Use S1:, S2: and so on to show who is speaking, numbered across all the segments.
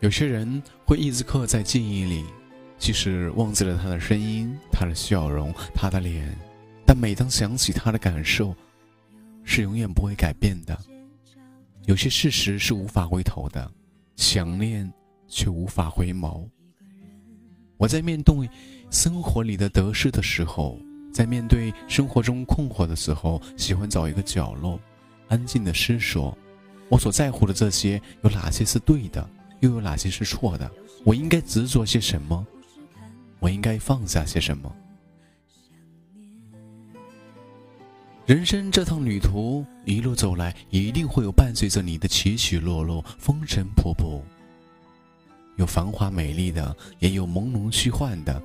S1: 有些人会一直刻在记忆里，即使忘记了他的声音、他的笑容、他的脸，但每当想起他的感受，是永远不会改变的。有些事实是无法回头的，想念却无法回眸。我在面对生活里的得失的时候，在面对生活中困惑的时候，喜欢找一个角落，安静的思索：我所在乎的这些有哪些是对的，又有哪些是错的？我应该执着些什么？我应该放下些什么？人生这趟旅途，一路走来，一定会有伴随着你的起起落落、风尘仆仆，有繁华美丽的，也有朦胧虚幻的。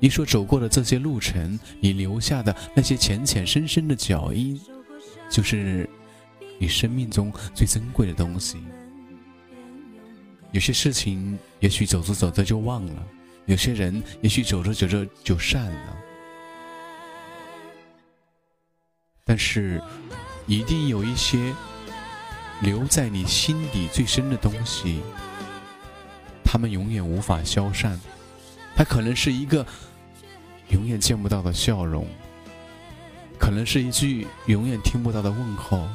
S1: 你所走过的这些路程，你留下的那些浅浅深深的脚印，就是你生命中最珍贵的东西。有些事情，也许走着走着就忘了；有些人，也许走着走着就散了。但是，一定有一些留在你心底最深的东西，他们永远无法消散。它可能是一个永远见不到的笑容，可能是一句永远听不到的问候，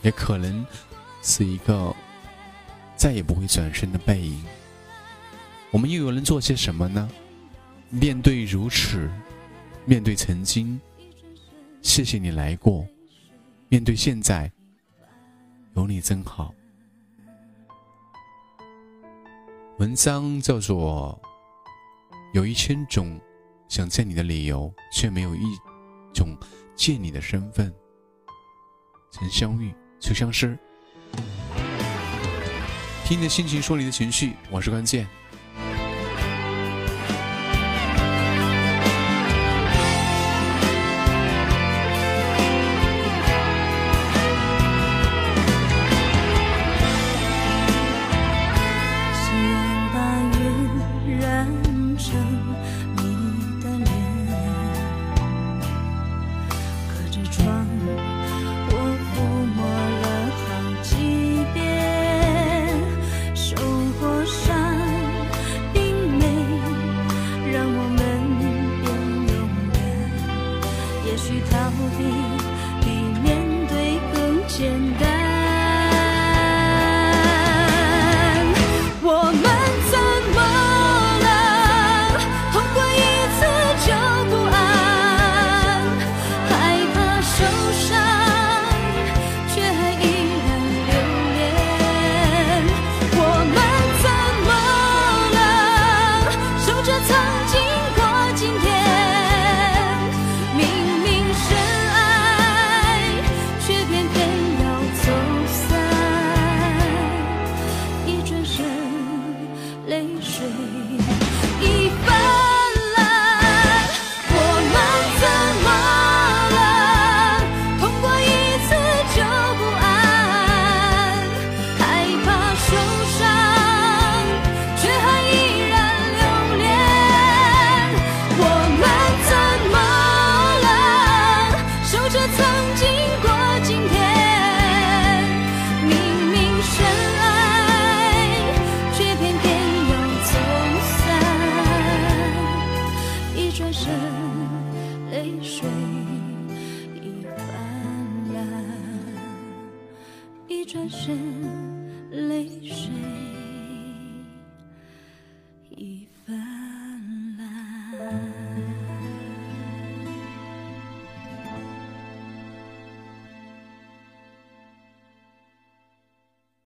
S1: 也可能是一个再也不会转身的背影。我们又能做些什么呢？面对如此，面对曾经。谢谢你来过，面对现在，有你真好。文章叫做《有一千种想见你的理由，却没有一种见你的身份》。曾相遇，就相识。听你的心情，说你的情绪，我是关键。
S2: 去逃避。水。是泪水。